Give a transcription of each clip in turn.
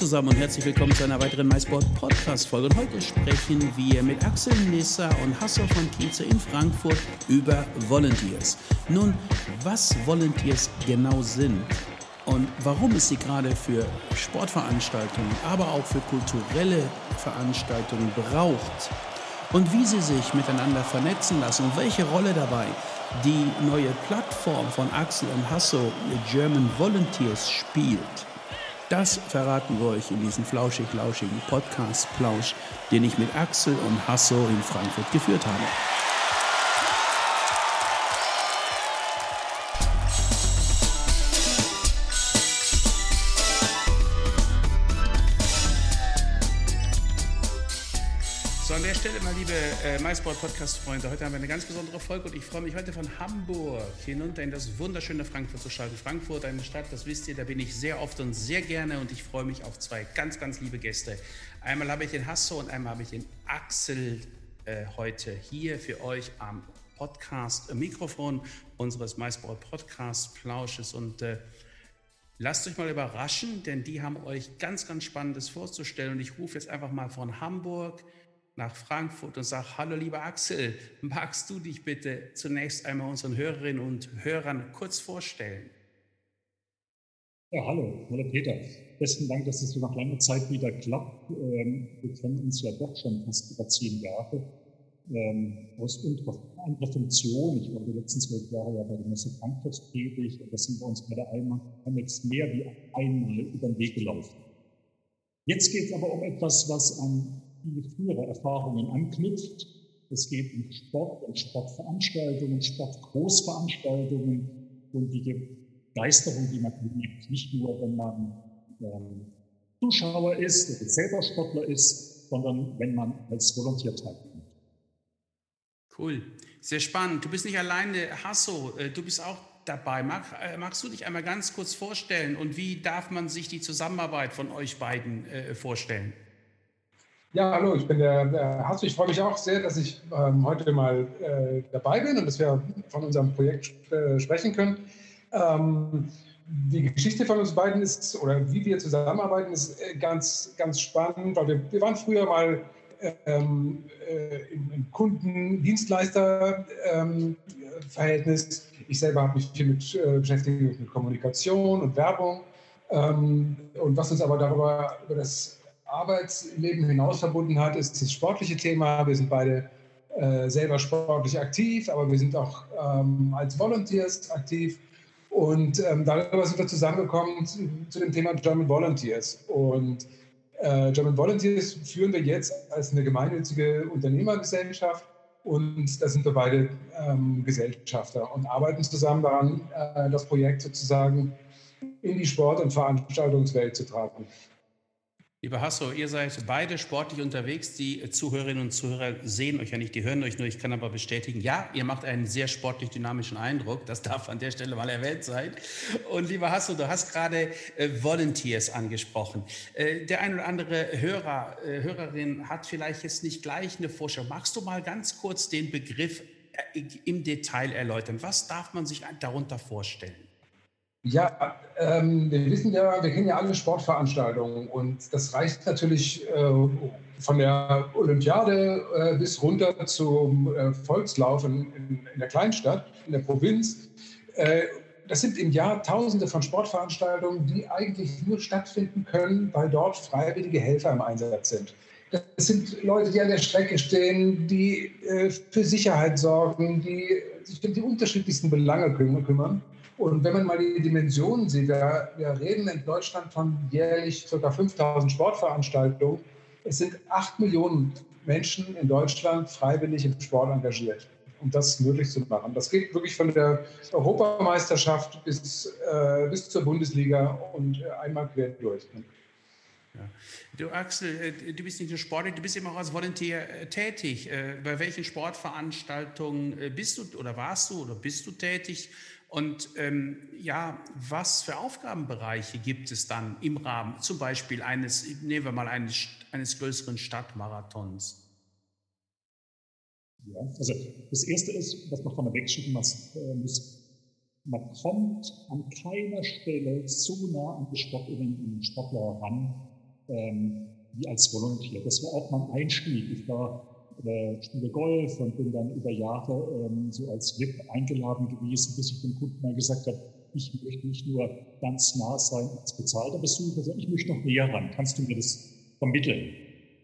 Zusammen und herzlich willkommen zu einer weiteren MySport Podcast Folge. Und heute sprechen wir mit Axel Nisser und Hasso von Kieze in Frankfurt über Volunteers. Nun, was Volunteers genau sind und warum es sie gerade für Sportveranstaltungen, aber auch für kulturelle Veranstaltungen braucht und wie sie sich miteinander vernetzen lassen und welche Rolle dabei die neue Plattform von Axel und Hasso, German Volunteers, spielt. Das verraten wir euch in diesem flauschig-lauschigen Podcast-Plausch, den ich mit Axel und Hasso in Frankfurt geführt habe. Äh, MySport-Podcast-Freunde, heute haben wir eine ganz besondere Folge und ich freue mich heute von Hamburg hinunter in das wunderschöne Frankfurt zu schalten. Frankfurt, eine Stadt, das wisst ihr, da bin ich sehr oft und sehr gerne und ich freue mich auf zwei ganz, ganz liebe Gäste. Einmal habe ich den Hasso und einmal habe ich den Axel äh, heute hier für euch am Podcast-Mikrofon äh, unseres MySport-Podcast-Plausches und äh, Lasst euch mal überraschen, denn die haben euch ganz, ganz Spannendes vorzustellen. Und ich rufe jetzt einfach mal von Hamburg nach Frankfurt und sage, hallo lieber Axel, magst du dich bitte zunächst einmal unseren Hörerinnen und Hörern kurz vorstellen? Ja, hallo, hallo Peter. Besten Dank, dass es nach langer Zeit wieder klappt. Ähm, wir kennen uns ja doch schon fast über zehn Jahre ähm, aus anderer Funktion. Ich war die letzten zwölf Jahre ja bei der Messe Frankfurt tätig und da sind wir uns bei der IMAX mehr wie einmal über den Weg gelaufen. Jetzt geht es aber um etwas, was an viele frühere Erfahrungen anknüpft. Es geht um Sport und Sportveranstaltungen, Sportgroßveranstaltungen und die Begeisterung, die man lebt. Nicht nur, wenn man ähm, Zuschauer ist oder selber Sportler ist, sondern wenn man als Volontär teilnimmt. Cool, sehr spannend. Du bist nicht alleine, Hasso, äh, du bist auch dabei. Mag, äh, magst du dich einmal ganz kurz vorstellen und wie darf man sich die Zusammenarbeit von euch beiden äh, vorstellen? Ja, hallo, ich bin der, der Hasso. Ich freue mich auch sehr, dass ich ähm, heute mal äh, dabei bin und dass wir von unserem Projekt äh, sprechen können. Ähm, die Geschichte von uns beiden ist, oder wie wir zusammenarbeiten, ist äh, ganz, ganz spannend, weil wir, wir waren früher mal ähm, äh, im, Kunden-Dienstleister-Verhältnis. Ähm, ich selber habe mich viel mit äh, beschäftigt mit Kommunikation und Werbung. Ähm, und was uns aber darüber über das Arbeitsleben hinaus verbunden hat, ist das sportliche Thema. Wir sind beide äh, selber sportlich aktiv, aber wir sind auch ähm, als Volunteers aktiv. Und ähm, darüber sind wir zusammengekommen zu, zu, dem Thema German Volunteers. Und äh, German Volunteers führen wir jetzt als eine gemeinnützige Unternehmergesellschaft. Und da sind wir beide ähm, Gesellschafter und arbeiten zusammen daran, äh, das Projekt sozusagen in die Sport- und Veranstaltungswelt zu tragen. Lieber Hasso, ihr seid beide sportlich unterwegs. Die Zuhörerinnen und Zuhörer sehen euch ja nicht, die hören euch nur. Ich kann aber bestätigen, ja, ihr macht einen sehr sportlich dynamischen Eindruck. Das darf an der Stelle mal erwähnt sein. Und lieber Hasso, du hast gerade äh, Volunteers angesprochen. Äh, der ein oder andere Hörer, äh, Hörerin hat vielleicht jetzt nicht gleich eine Vorstellung. Magst du mal ganz kurz den Begriff äh, im Detail erläutern? Was darf man sich darunter vorstellen? Ja, ähm, wir wissen ja, wir kennen ja alle Sportveranstaltungen und das reicht natürlich äh, von der Olympiade äh, bis runter zum äh, Volkslauf in, in, in, der Kleinstadt, in der Provinz. Äh, das sind im Jahr Tausende von Sportveranstaltungen, die eigentlich nur stattfinden können, weil dort freiwillige Helfer im Einsatz sind. Das sind Leute, die an der Strecke stehen, die äh, für Sicherheit sorgen, die sich um die unterschiedlichsten Belange kümmern. Und wenn man mal die Dimensionen sieht, wir, wir reden in Deutschland von jährlich ca. 5000 Sportveranstaltungen. Es sind 8 Millionen Menschen in Deutschland freiwillig im Sport engagiert, um das möglich zu machen. Das geht wirklich von der Europameisterschaft bis, äh, bis zur Bundesliga und einmal quer durch. Ja. Du Axel, äh, du bist nicht nur Sportler, du bist immer auch als Volontär äh, tätig. Äh, bei welchen Sportveranstaltungen bist du oder warst du oder bist du tätig? Und ähm, ja, was für Aufgabenbereiche gibt es dann im Rahmen zum Beispiel eines, nehmen wir mal eines, eines größeren Stadtmarathons? Ja, also das Erste ist, was man vorne wegschicken muss, man kommt an keiner Stelle so nah an die Sportevent und Sportler ran, ähm, wie als Volontär. Das war auch mein Einstieg. Ich war äh, spiele Golf und bin dann über Jahre ähm, so als VIP eingeladen gewesen, bis ich dem Kunden mal gesagt habe, ich möchte nicht nur ganz nah sein als bezahlter Besucher, sondern ich möchte noch näher ran. Kannst du mir das vermitteln?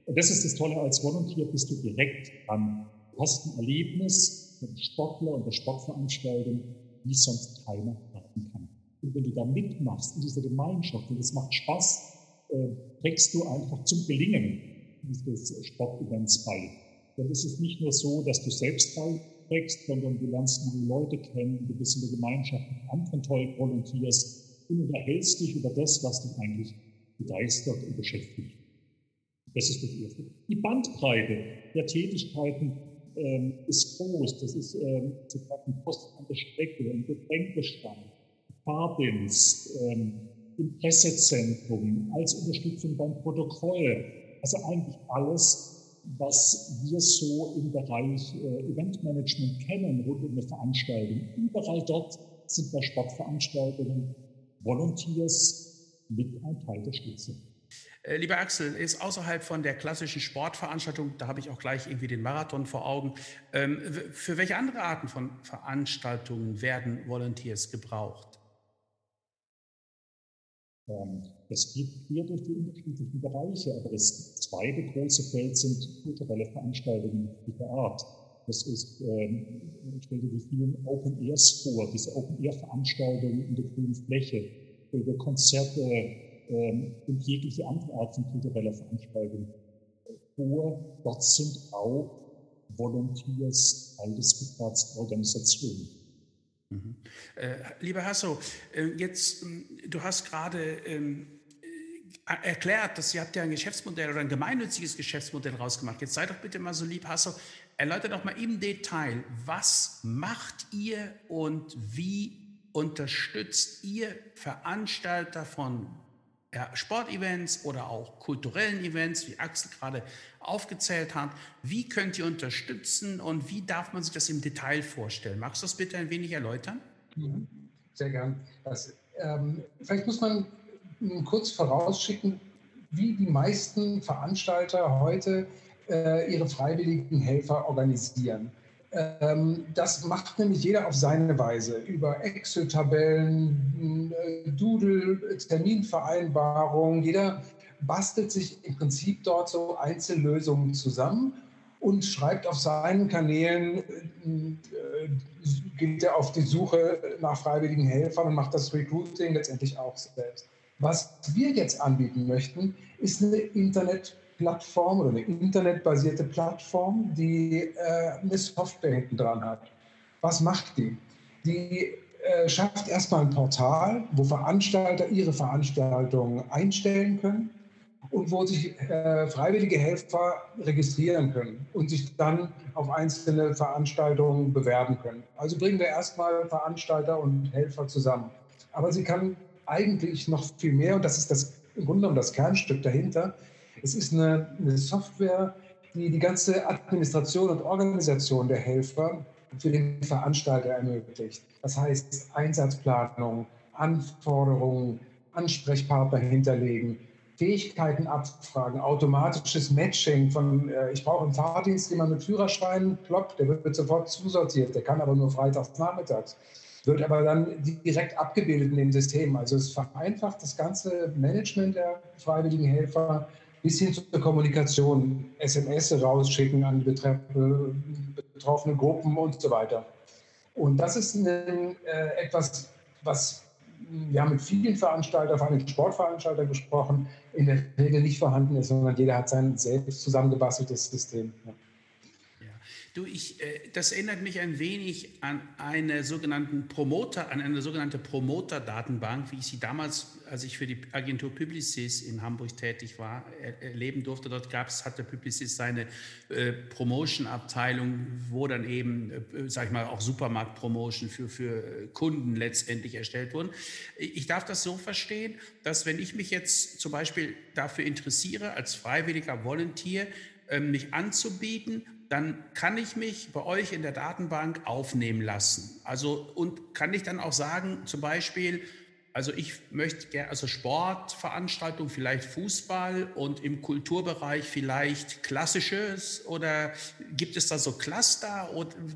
Und das ist das Tolle, als Volontär bist du direkt dran. Du hast Erlebnis mit Sportler und der Sportveranstaltung, wie sonst keiner haben kann. Und wenn du da mitmachst in dieser Gemeinschaft und es macht Spaß, äh, trägst du einfach zum Gelingen dieses Sportevents bei. Dann ist es nicht nur so, dass du selbst beiträgst, sondern du lernst neue Leute kennen, du bist in der Gemeinschaft mit anderen toll volontierst und unterhältst dich über das, was dich eigentlich begeistert und beschäftigt. Das ist das Erste. Die Bandbreite der Tätigkeiten ähm, ist groß. Das ist ähm, sozusagen Post an der Strecke, ein Getränkestand, Fahrdienst, ähm, im Pressezentrum, als Unterstützung beim Protokoll. Also eigentlich alles, was wir so im Bereich äh, Eventmanagement kennen, rund um eine Veranstaltung. Überall dort sind bei Sportveranstaltungen Volunteers mit ein Teil der Spitze. Äh, lieber Axel, ist außerhalb von der klassischen Sportveranstaltung, da habe ich auch gleich irgendwie den Marathon vor Augen, ähm, für welche andere Arten von Veranstaltungen werden Volunteers gebraucht? Ähm, das geht quer durch die unterschiedlichen Bereiche, aber das zweite große Feld sind kulturelle Veranstaltungen dieser Art. Das ist, ähm, stell dir die vielen Open Airs vor, diese Open Air Veranstaltungen in der grünen Fläche, über Konzerte ähm, und jegliche andere Art von kultureller Veranstaltung vor. Dort sind auch Volunteers Betriebsorganisationen. Mhm. Äh, lieber Hasso, äh, jetzt, äh, du hast gerade ähm, äh, erklärt, dass ihr habt ja ein Geschäftsmodell oder ein gemeinnütziges Geschäftsmodell rausgemacht. Jetzt sei doch bitte mal so lieb, Hasso, erläutert doch mal im Detail, was macht ihr und wie unterstützt ihr Veranstalter von ja, Sportevents oder auch kulturellen Events, wie Axel gerade aufgezählt hat. Wie könnt ihr unterstützen und wie darf man sich das im Detail vorstellen? Magst du das bitte ein wenig erläutern? Mhm. Sehr gern. Das, ähm, vielleicht muss man kurz vorausschicken, wie die meisten Veranstalter heute äh, ihre freiwilligen Helfer organisieren. Ähm, das macht nämlich jeder auf seine Weise, über Excel-Tabellen, äh, Doodle, Terminvereinbarungen. Jeder bastelt sich im Prinzip dort so Einzellösungen zusammen und schreibt auf seinen Kanälen, äh, geht er auf die Suche nach freiwilligen Helfern und macht das Recruiting letztendlich auch selbst. Was wir jetzt anbieten möchten, ist eine Internet- Plattform oder eine internetbasierte Plattform, die äh, eine Software hinten dran hat. Was macht die? Die äh, schafft erstmal ein Portal, wo Veranstalter ihre Veranstaltungen einstellen können und wo sich äh, freiwillige Helfer registrieren können und sich dann auf einzelne Veranstaltungen bewerben können. Also bringen wir erstmal Veranstalter und Helfer zusammen. Aber sie kann eigentlich noch viel mehr, und das ist das, im Grunde genommen das Kernstück dahinter, es ist eine, eine Software, die die ganze Administration und Organisation der Helfer für den Veranstalter ermöglicht. Das heißt Einsatzplanung, Anforderungen, Ansprechpartner hinterlegen, Fähigkeiten abfragen, automatisches Matching von, äh, ich brauche einen Fahrdienst jemand mit Führerschein, plopp, der wird sofort zusortiert, der kann aber nur freitags nachmittags, wird aber dann direkt abgebildet in dem System. Also es vereinfacht das ganze Management der freiwilligen Helfer bis hin zur Kommunikation, SMS rausschicken an betroffene Gruppen und so weiter. Und das ist ein, äh, etwas, was wir haben mit vielen Veranstaltern, vor allem Sportveranstaltern gesprochen, in der Regel nicht vorhanden ist, sondern jeder hat sein selbst zusammengebasteltes System. Ja. Du, ich, äh, das erinnert mich ein wenig an eine sogenannten Promoter, an eine sogenannte Promoter-Datenbank, wie ich sie damals, als ich für die Agentur Publicis in Hamburg tätig war, erleben durfte. Dort gab es, hatte Publicis seine äh, Promotion-Abteilung, wo dann eben, äh, sag ich mal, auch Supermarkt-Promotion für, für Kunden letztendlich erstellt wurden. Ich darf das so verstehen, dass wenn ich mich jetzt zum Beispiel dafür interessiere, als freiwilliger Volunteer, ähm, mich anzubieten dann kann ich mich bei euch in der Datenbank aufnehmen lassen. Also und kann ich dann auch sagen, zum Beispiel, also ich möchte gerne, also Sportveranstaltungen, vielleicht Fußball und im Kulturbereich vielleicht klassisches oder gibt es da so Cluster,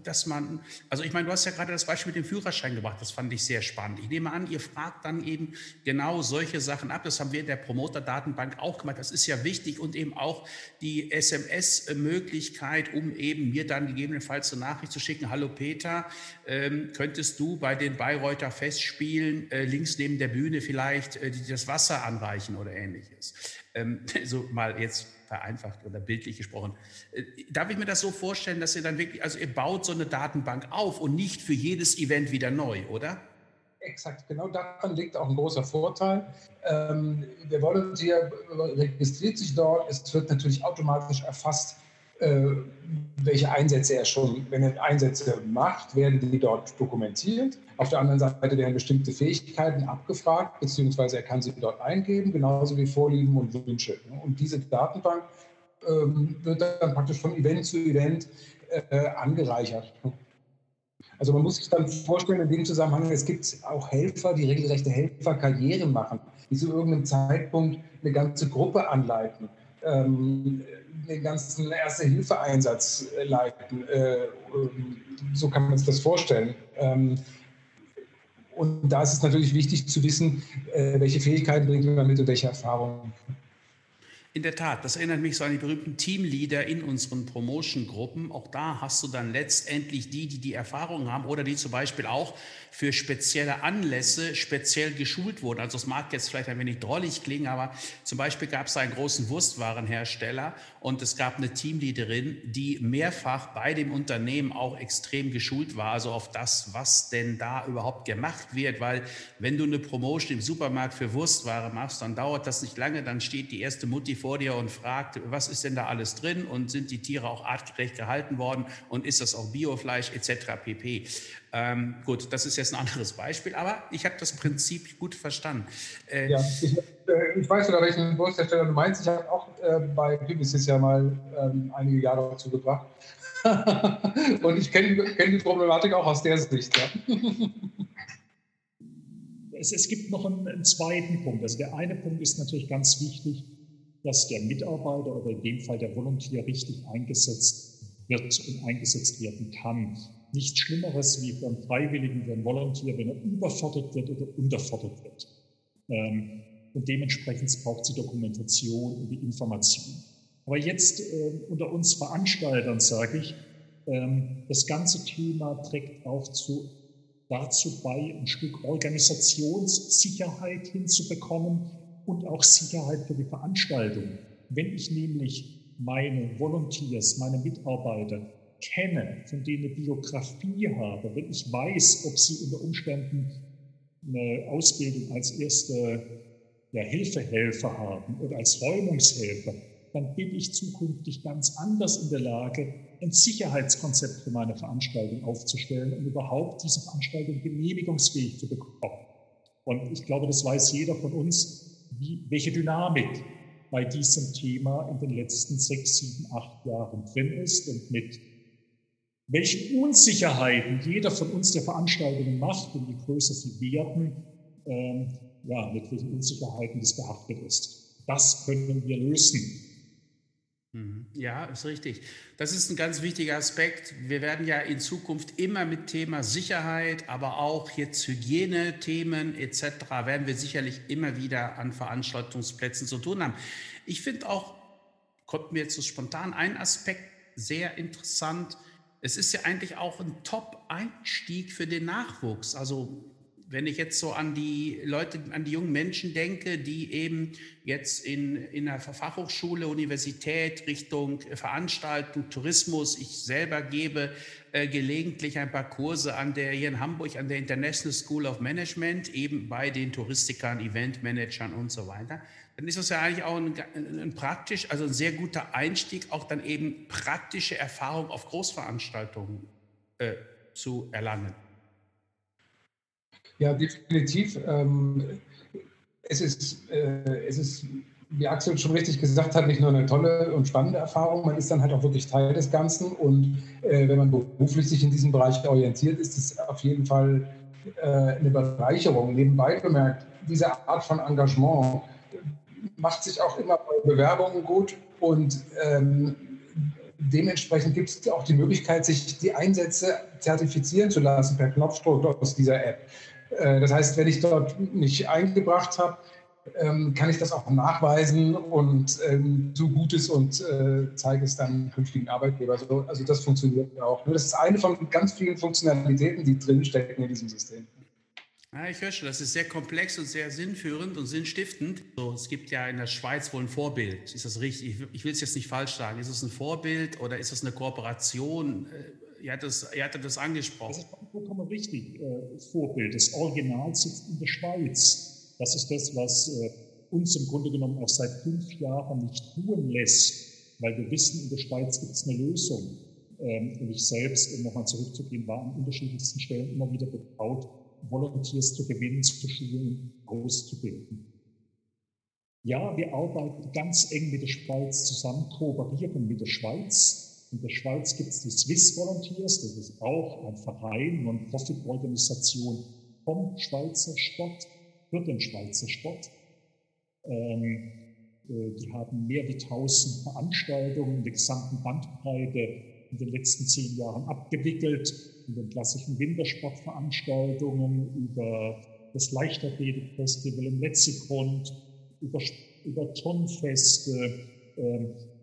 dass man, also ich meine, du hast ja gerade das Beispiel mit dem Führerschein gebracht, das fand ich sehr spannend. Ich nehme an, ihr fragt dann eben genau solche Sachen ab. Das haben wir in der Promoter-Datenbank auch gemacht. Das ist ja wichtig und eben auch die SMS-Möglichkeit, um eben mir dann gegebenenfalls eine Nachricht zu schicken. Hallo Peter, ähm, könntest du bei den Bayreuther Festspielen äh, links neben neben der Bühne vielleicht äh, das Wasser anreichen oder ähnliches. Ähm, so mal jetzt vereinfacht oder bildlich gesprochen. Äh, darf ich mir das so vorstellen, dass ihr dann wirklich, also ihr baut so eine Datenbank auf und nicht für jedes Event wieder neu, oder? Exakt, genau daran liegt auch ein großer Vorteil. Ähm, der Volunteer registriert sich dort, es wird natürlich automatisch erfasst, äh, welche Einsätze er schon, wenn er Einsätze macht, werden die dort dokumentiert. Auf der anderen Seite werden bestimmte Fähigkeiten abgefragt, beziehungsweise er kann sie dort eingeben, genauso wie Vorlieben und Wünsche. Und diese Datenbank ähm, wird dann praktisch von Event zu Event äh, angereichert. Also man muss sich dann vorstellen, in dem Zusammenhang, es gibt auch Helfer, die regelrechte Helferkarriere machen, die zu irgendeinem Zeitpunkt eine ganze Gruppe anleiten. Ähm, den ganzen Erste-Hilfe-Einsatz äh, leiten. Äh, so kann man sich das vorstellen. Ähm, und da ist es natürlich wichtig zu wissen, äh, welche Fähigkeiten bringt man mit und welche Erfahrungen. In der Tat, das erinnert mich so an die berühmten Teamleader in unseren Promotion-Gruppen. Auch da hast du dann letztendlich die, die die Erfahrung haben oder die zum Beispiel auch für spezielle Anlässe speziell geschult wurden. Also es mag jetzt vielleicht ein wenig drollig klingen, aber zum Beispiel gab es einen großen Wurstwarenhersteller und es gab eine Teamleaderin, die mehrfach bei dem Unternehmen auch extrem geschult war, also auf das, was denn da überhaupt gemacht wird, weil wenn du eine Promotion im Supermarkt für Wurstware machst, dann dauert das nicht lange, dann steht die erste Mutti vor dir und fragt, was ist denn da alles drin und sind die Tiere auch artgerecht gehalten worden und ist das auch Biofleisch etc. pp. Ähm, gut, das ist jetzt ein anderes Beispiel, aber ich habe das Prinzip gut verstanden. Äh, ja, ich, äh, ich weiß sogar, welchen Wursthersteller du meinst. Ich habe auch äh, bei Publicis ja mal ähm, einige Jahre dazu gebracht. und ich kenne kenn die Problematik auch aus der Sicht. Ja. es, es, gibt noch einen, einen zweiten Punkt. Also der eine Punkt ist natürlich ganz wichtig, dass der Mitarbeiter oder in dem Fall der Volontier richtig eingesetzt wird und eingesetzt werden kann. Nichts Schlimmeres wie einen Freiwilligen, für einen Volontier, wenn er überfordert wird oder unterfordert wird. Ähm, und dementsprechend braucht sie Dokumentation und die Information. Aber jetzt äh, unter uns Veranstaltern sage ich, ähm, das ganze Thema trägt auch zu, dazu bei, ein Stück Organisationssicherheit hinzubekommen, und auch Sicherheit für die Veranstaltung. Wenn ich nämlich meine Volunteers, meine Mitarbeiter kenne, von denen eine Biografie habe, wenn ich weiß, ob sie unter Umständen eine Ausbildung als erste ja, Hilfehelfer haben oder als Räumungshelfer, dann bin ich zukünftig ganz anders in der Lage, ein Sicherheitskonzept für meine Veranstaltung aufzustellen und überhaupt diese Veranstaltung genehmigungsfähig zu bekommen. Und ich glaube, das weiß jeder von uns, wie, welche Dynamik bei diesem Thema in den letzten sechs, sieben, acht Jahren drin ist und mit welchen Unsicherheiten jeder von uns, der Veranstaltungen macht und je größer sie werden, ähm, ja, mit welchen Unsicherheiten das behaftet ist. Das können wir lösen. Mhm. Ja, ist richtig. Das ist ein ganz wichtiger Aspekt. Wir werden ja in Zukunft immer mit Thema Sicherheit, aber auch jetzt Hygienethemen etc. werden wir sicherlich immer wieder an Veranstaltungsplätzen zu tun haben. Ich finde auch, kommt mir jetzt so spontan ein Aspekt sehr interessant. Es ist ja eigentlich auch ein Top-Einstieg für den Nachwuchs. Also wenn ich jetzt so an die Leute, an die jungen Menschen denke, die eben jetzt in, in einer Fachhochschule, Universität Richtung Veranstaltung, Tourismus, ich selber gebe äh, gelegentlich ein paar Kurse an der hier in Hamburg, an der International School of Management, eben bei den Touristikern, Eventmanagern und so weiter, dann ist das ja eigentlich auch ein, ein praktisch, also ein sehr guter Einstieg, auch dann eben praktische Erfahrung auf Großveranstaltungen äh, zu erlangen. Ja, definitiv. Ähm, es, ist, äh, es ist, wie Axel schon richtig gesagt hat, nicht nur eine tolle und spannende Erfahrung, man ist dann halt auch wirklich Teil des Ganzen. Und äh, wenn man beruflich sich in diesem Bereich orientiert, ist es auf jeden Fall äh, eine Bereicherung. Nebenbei bemerkt, diese Art von Engagement macht sich auch immer bei Bewerbungen gut und ähm, dementsprechend gibt es auch die Möglichkeit, sich die Einsätze zertifizieren zu lassen per Knopfdruck aus dieser App. Äh, das heißt, wenn ich dort nicht eingebracht habe, ähm, kann ich das auch nachweisen und ähm, so Gutes und äh, zeige es dann künftigen Arbeitgeber. Also das funktioniert auch. Nur das ist eine von ganz vielen Funktionalitäten, die drinstecken in diesem System. Ja, ich höre schon, das ist sehr komplex und sehr sinnführend und sinnstiftend. So, es gibt ja in der Schweiz wohl ein Vorbild. Ist das richtig? Ich will es jetzt nicht falsch sagen. Ist es ein Vorbild oder ist es eine Kooperation? Ihr hattet das, ihr hattet das angesprochen. Das ist vollkommen richtig. Äh, Vorbild. Das Original sitzt in der Schweiz. Das ist das, was äh, uns im Grunde genommen auch seit fünf Jahren nicht tun lässt, weil wir wissen, in der Schweiz gibt es eine Lösung. Ähm, und ich selbst, um nochmal zurückzugehen, war an unterschiedlichsten Stellen immer wieder betraut, Volunteers zu gewinnen, zu schulen, auszubilden. Ja, wir arbeiten ganz eng mit der Schweiz zusammen, kooperieren mit der Schweiz. In der Schweiz gibt es die Swiss Volunteers, das ist auch ein Verein, Non-Profit-Organisation vom Schweizer Sport, für den Schweizer Sport. Ähm, äh, die haben mehr wie 1000 Veranstaltungen in der gesamten Bandbreite in den letzten zehn Jahren abgewickelt in den klassischen Wintersportveranstaltungen, über das Leichtathletikfestival im Letzigrund, über, über Turnfeste, äh,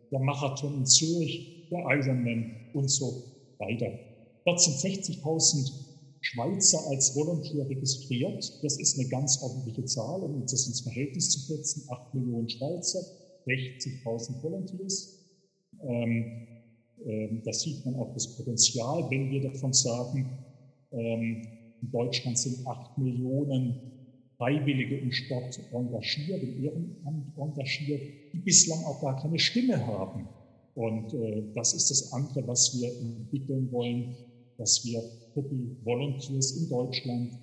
der Marathon in Zürich, der Ironman und so weiter. Dort sind 60.000 Schweizer als Volunteer registriert. Das ist eine ganz ordentliche Zahl, um das ins Verhältnis zu setzen. 8 Millionen Schweizer, 60.000 Volunteers. Ähm, ähm, da sieht man auch das Potenzial, wenn wir davon sagen, ähm, in Deutschland sind acht Millionen Freiwillige im Sport engagiert, im Ehrenamt engagiert, die bislang auch gar keine Stimme haben. Und äh, das ist das andere, was wir entwickeln wollen, dass wir die Volunteers in Deutschland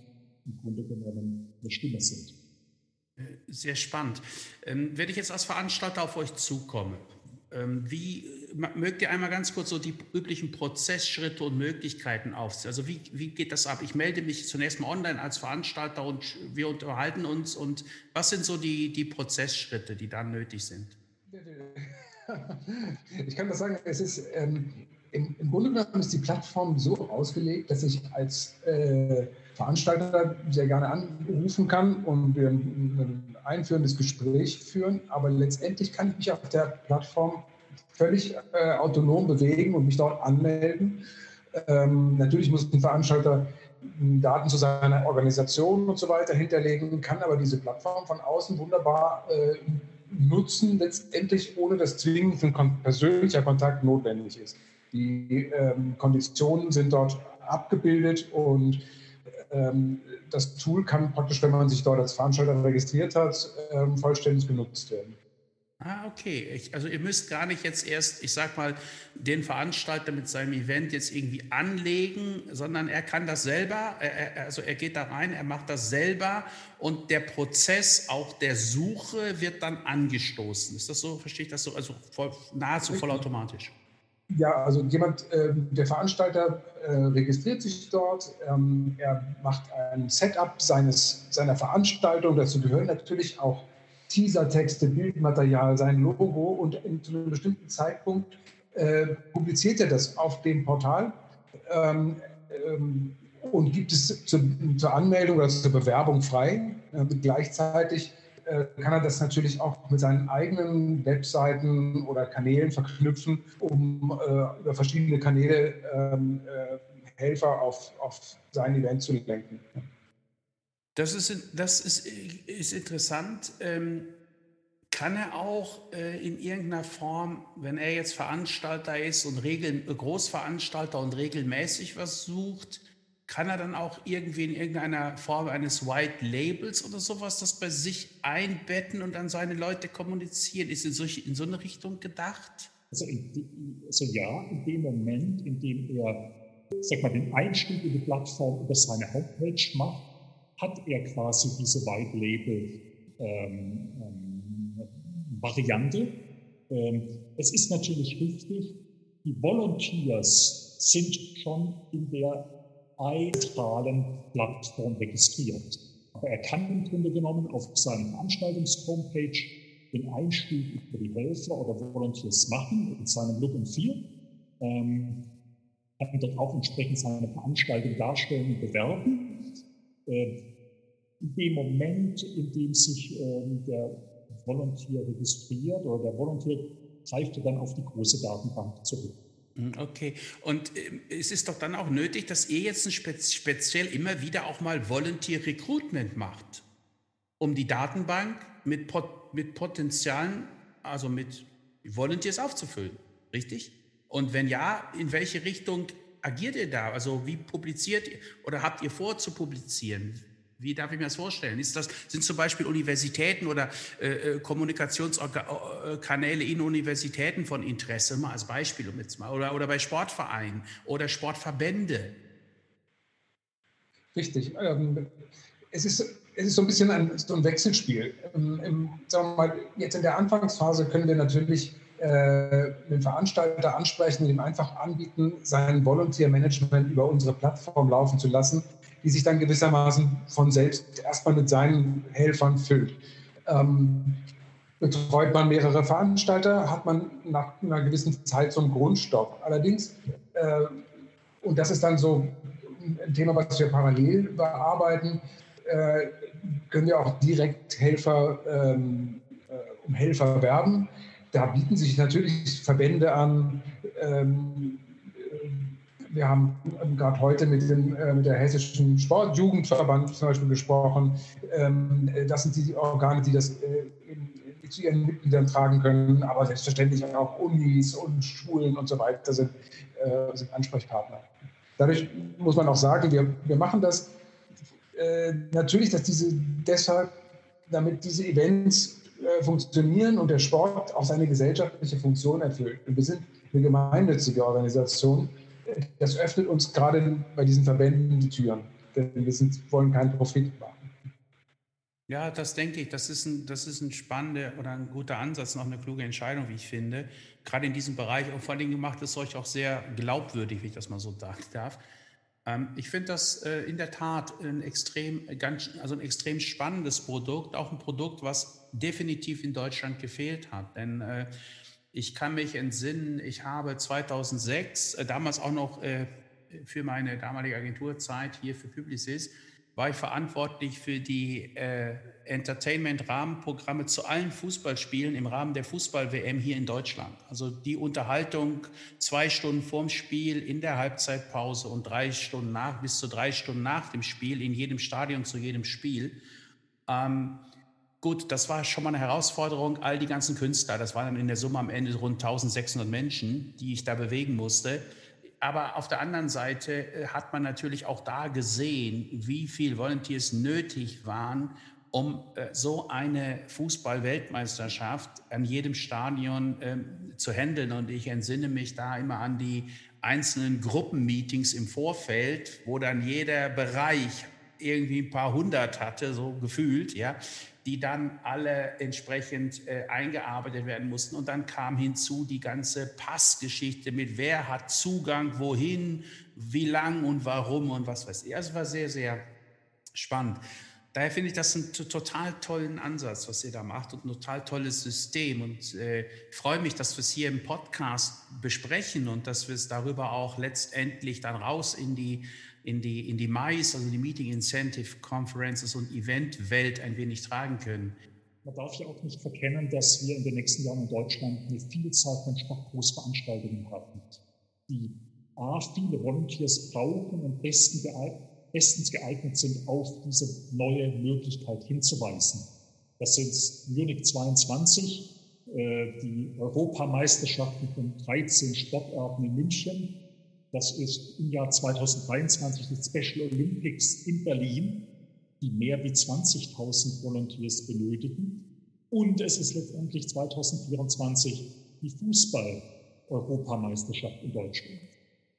im Grunde genommen eine Stimme sind. Sehr spannend. Ähm, wenn ich jetzt als Veranstalter auf euch zukomme, wie mögt ihr einmal ganz kurz so die üblichen Prozessschritte und Möglichkeiten aufzählen? Also wie, wie geht das ab? Ich melde mich zunächst mal online als Veranstalter und wir unterhalten uns. Und was sind so die, die Prozessschritte, die dann nötig sind? Ich kann das sagen, es ist ähm, im, im, Grunde genommen ist die Plattform so ausgelegt, dass ich als äh, Veranstalter sehr gerne anrufen kann und wir ein, ein einführendes Gespräch führen. Aber letztendlich kann ich mich auf der Plattform völlig äh, autonom bewegen und mich dort anmelden. Ähm, natürlich muss ein Veranstalter Daten zu seiner Organisation und so weiter hinterlegen, kann aber diese Plattform von außen wunderbar äh, nutzen, letztendlich ohne dass zwingend ein persönlicher Kontakt notwendig ist. Die ähm, Konditionen sind dort abgebildet und ähm, das Tool kann praktisch, wenn man sich dort als Veranstalter registriert hat, ähm, vollständig genutzt werden. Ah, okay. Ich, also ihr müsst gar nicht jetzt erst, ich sag mal, den Veranstalter mit seinem Event jetzt irgendwie anlegen, sondern er kann das selber, er, also er geht da rein, er macht das selber und der Prozess auch der Suche wird dann angestoßen. Ist das so, verstehe ich das so, also voll, nahezu vollautomatisch? Ja, also jemand, äh, der Veranstalter äh, registriert sich dort, ähm, er macht ein Setup seines, seiner Veranstaltung, dazu gehören natürlich auch Teasertexte, Bildmaterial, sein Logo und zu einem bestimmten Zeitpunkt äh, publiziert er das auf dem Portal ähm, ähm, und gibt es zu, zur Anmeldung oder zur Bewerbung frei. Äh, gleichzeitig äh, kann er das natürlich auch mit seinen eigenen Webseiten oder Kanälen verknüpfen, um äh, über verschiedene Kanäle ähm, äh, Helfer auf, auf sein Event zu lenken. Das ist, das ist, ist interessant. Ähm, kann er auch äh, in irgendeiner Form, wenn er jetzt Veranstalter ist und Regel, Großveranstalter und regelmäßig was sucht, kann er dann auch irgendwie in irgendeiner Form eines White Labels oder sowas das bei sich einbetten und an seine Leute kommunizieren? Ist in, solche, in so eine Richtung gedacht? Also, in, also ja, in dem Moment, in dem er sag mal, den Einstieg in die Plattform über seine Homepage macht, hat er quasi diese White Label ähm, ähm, Variante. Ähm, es ist natürlich richtig, die Volunteers sind schon in der zentralen Plattform registriert. Aber er kann im Grunde genommen auf seiner Veranstaltungs-Homepage den Einstieg über die Helfer oder Volunteers machen mit seinem Look und Feel. Ähm, kann dort auch entsprechend seine Veranstaltung darstellen und bewerben. Äh, in dem Moment, in dem sich ähm, der Volunteer registriert oder der Volunteer greift dann auf die große Datenbank zurück. Hm, okay. Und äh, es ist doch dann auch nötig, dass ihr jetzt speziell immer wieder auch mal Volunteer Recruitment macht, um die Datenbank mit, Pot mit Potenzialen, also mit Volunteers aufzufüllen. Richtig? Und wenn ja, in welche Richtung agiert ihr da? Also wie publiziert ihr oder habt ihr vor zu publizieren? Wie darf ich mir das vorstellen? Ist das, sind zum Beispiel Universitäten oder äh, äh Kommunikationskanäle in Universitäten von Interesse, mal als Beispiel um jetzt mal, oder, oder bei Sportvereinen oder Sportverbände? Richtig. Ähm, es, ist, es ist so ein bisschen ein, so ein Wechselspiel. Ähm, im, sagen wir mal, jetzt in der Anfangsphase können wir natürlich äh, den Veranstalter ansprechen ihm einfach anbieten, sein Volunteer-Management über unsere Plattform laufen zu lassen, die sich dann gewissermaßen von selbst erstmal mit seinen Helfern füllt. Ähm, betreut man mehrere Veranstalter, hat man nach einer gewissen Zeit so einen Grundstock. Allerdings, äh, und das ist dann so ein Thema, was wir parallel bearbeiten, äh, können wir auch direkt Helfer ähm, äh, um Helfer werben da bieten sich natürlich Verbände an. Ähm, wir haben gerade heute mit, dem, äh, mit der Hessischen Sportjugendverband zum Beispiel gesprochen. Ähm, das sind die Organe, die das äh, zu ihren Mitgliedern tragen können, aber selbstverständlich auch Unis und Schulen und so weiter sind, äh, sind Ansprechpartner. Dadurch muss man auch sagen, wir, wir machen das natürlich, dass diese deshalb, damit diese Events äh, funktionieren und der Sport auch seine gesellschaftliche Funktion erfüllt. Und wir sind eine gemeinnützige Organisation. Das öffnet uns gerade bei diesen Verbänden die Türen, denn wir sind, wollen keinen Profit machen. Ja, das denke ich. Das ist, ein, das ist ein spannender oder ein guter Ansatz, noch eine kluge Entscheidung, wie ich finde. Gerade in diesem Bereich. Und vor allen Dingen macht es euch auch sehr glaubwürdig, wie ich das mal so sagen darf. Ähm, ich finde das äh, in der Tat ein extrem, ganz, also ein extrem spannendes Produkt, auch ein Produkt, was definitiv in Deutschland gefehlt hat. Denn äh, ich kann mich entsinnen, ich habe 2006, äh, damals auch noch für meine damalige Agenturzeit hier für Publicis, war ich verantwortlich für die äh, Entertainment-Rahmenprogramme zu allen Fußballspielen im Rahmen der Fußball-WM hier in Deutschland. Also die Unterhaltung zwei Stunden vorm Spiel, in der Halbzeitpause und drei Stunden nach, bis zu drei Stunden nach dem Spiel, in jedem Stadion zu jedem Spiel. Ähm, gut, das war schon mal eine Herausforderung. All die ganzen Künstler, das waren dann in der Summe am Ende rund 1600 Menschen, die ich da bewegen musste aber auf der anderen Seite äh, hat man natürlich auch da gesehen, wie viel Volunteers nötig waren, um äh, so eine Fußball-Weltmeisterschaft an jedem Stadion ähm, zu handeln. Und ich entsinne mich da immer an die einzelnen Gruppenmeetings im Vorfeld, wo dann jeder Bereich irgendwie ein paar hundert hatte, so gefühlt, ja, die dann alle entsprechend äh, eingearbeitet werden mussten. Und dann kam hinzu die ganze Passgeschichte mit wer hat Zugang, wohin, wie lang und warum und was weiß ich. Also war sehr, sehr spannend. Daher finde ich das einen total tollen Ansatz, was ihr da macht und ein total tolles System. Und äh, freue mich, dass wir es hier im Podcast besprechen und dass wir es darüber auch letztendlich dann raus in die in die, in die MICE, also die Meeting Incentive Conferences und Event-Welt ein wenig tragen können. Man darf ja auch nicht verkennen, dass wir in den nächsten Jahren in Deutschland eine Vielzahl von Sportgroßveranstaltungen haben, die A, viele Volunteers brauchen und besten bestens geeignet sind, auf diese neue Möglichkeit hinzuweisen. Das sind Munich 22, äh, die Europameisterschaften von 13 Sportarten in München. Das ist im Jahr 2023 die Special Olympics in Berlin, die mehr wie 20.000 Volunteers benötigen. Und es ist letztendlich 2024 die Fußball-Europameisterschaft in Deutschland.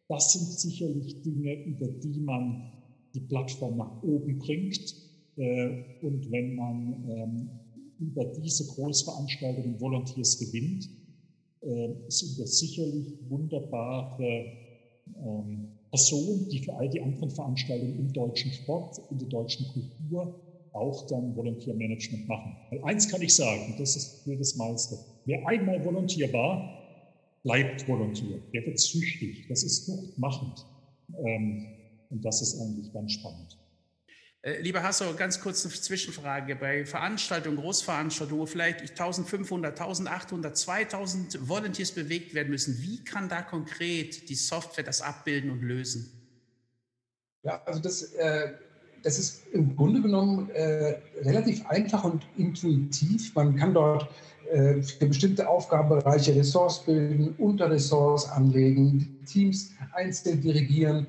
Das sind sicherlich Dinge, über die man die Plattform nach oben bringt. Äh, und wenn man ähm, über diese Großveranstaltungen Volunteers gewinnt, äh, sind das sicherlich wunderbare ähm, Personen, die für all die anderen Veranstaltungen im deutschen Sport, in der deutschen Kultur auch dann Volontiermanagement machen. Weil eins kann ich sagen, das ist für das meiste. Wer einmal Volontier war, bleibt Volontier. Der wird süchtig. Das ist fruchtmachend. Ähm, und das ist eigentlich ganz spannend. Äh, lieber Hasso, ganz kurz eine Zwischenfrage. Bei Veranstaltungen, Großveranstaltungen, wo vielleicht 1500, 1800, 2000 Volunteers bewegt werden müssen, wie kann da konkret die Software das abbilden und lösen? Ja, also das, äh, das ist im Grunde genommen äh, relativ einfach und intuitiv. Man kann dort äh, für bestimmte Aufgabenbereiche Ressorts bilden, Unterressorts anlegen, Teams einzeln dirigieren.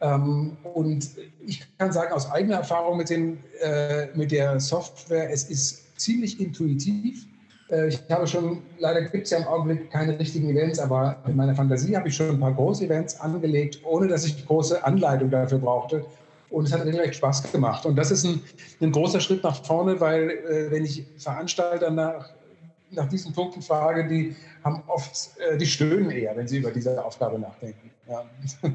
Ähm, und ich kann sagen, aus eigener Erfahrung mit, den, äh, mit der Software, es ist ziemlich intuitiv. Äh, ich habe schon, leider gibt es ja im Augenblick keine richtigen Events, aber in meiner Fantasie habe ich schon ein paar Groß-Events angelegt, ohne dass ich große Anleitung dafür brauchte. Und es hat recht Spaß gemacht. Und das ist ein, ein großer Schritt nach vorne, weil äh, wenn ich Veranstalter nach, nach diesen Punkten frage, die haben oft, äh, die stöhnen eher, wenn sie über diese Aufgabe nachdenken. Ja.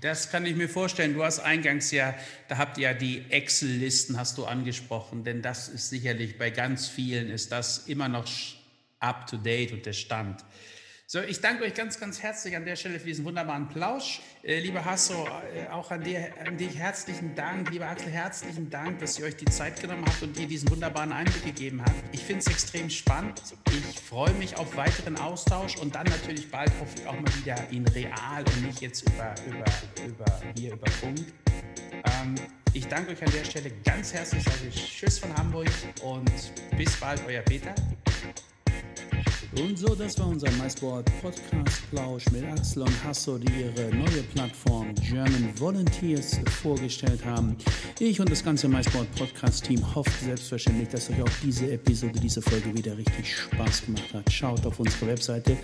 Das kann ich mir vorstellen. Du hast eingangs ja, da habt ihr ja die Excel-Listen, hast du angesprochen, denn das ist sicherlich bei ganz vielen ist das immer noch up to date und der Stand. So, ich danke euch ganz, ganz herzlich an der Stelle für diesen wunderbaren Plausch. Äh, lieber Hasso, äh, auch an, dir, an dich herzlichen Dank. Lieber Axel, herzlichen Dank, dass ihr euch die Zeit genommen habt und dir diesen wunderbaren Einblick gegeben habt. Ich finde es extrem spannend. Ich freue mich auf weiteren Austausch und dann natürlich bald hoffe ich auch mal wieder in real und nicht jetzt über, über, über hier über Funk. Ähm, ich danke euch an der Stelle ganz herzlich. Sage ich Tschüss von Hamburg und bis bald, euer Peter. Und so, das war unser MySport Podcast Plausch mit Axel und Hasso, die ihre neue Plattform German Volunteers vorgestellt haben. Ich und das ganze MySport Podcast Team hoffen selbstverständlich, dass euch auch diese Episode, diese Folge wieder richtig Spaß gemacht hat. Schaut auf unsere Webseite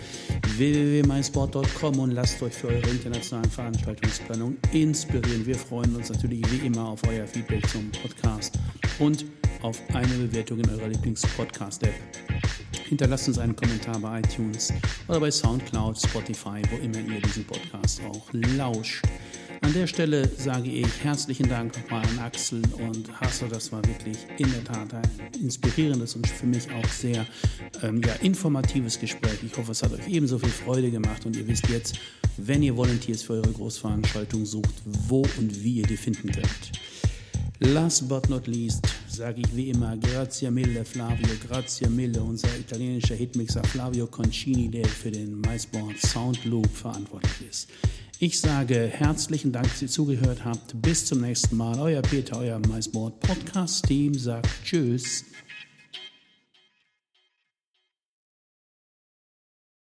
www.mysport.com und lasst euch für eure internationalen Veranstaltungsplanung inspirieren. Wir freuen uns natürlich wie immer auf euer Feedback zum Podcast und auf eine Bewertung in eurer Lieblings-Podcast-App. Hinterlasst uns einen Kommentar bei iTunes oder bei Soundcloud, Spotify, wo immer ihr diesen Podcast auch lauscht. An der Stelle sage ich herzlichen Dank nochmal an Axel und Hasso. Das war wirklich in der Tat ein inspirierendes und für mich auch sehr ähm, ja, informatives Gespräch. Ich hoffe, es hat euch ebenso viel Freude gemacht und ihr wisst jetzt, wenn ihr Volunteers für eure Großveranstaltung sucht, wo und wie ihr die finden könnt. Last but not least sage ich wie immer Grazie mille Flavio, grazie mille, unser italienischer Hitmixer Flavio Concini, der für den MySport Sound Loop verantwortlich ist. Ich sage herzlichen Dank, dass ihr zugehört habt. Bis zum nächsten Mal. Euer Peter, euer MySport Podcast Team sagt Tschüss.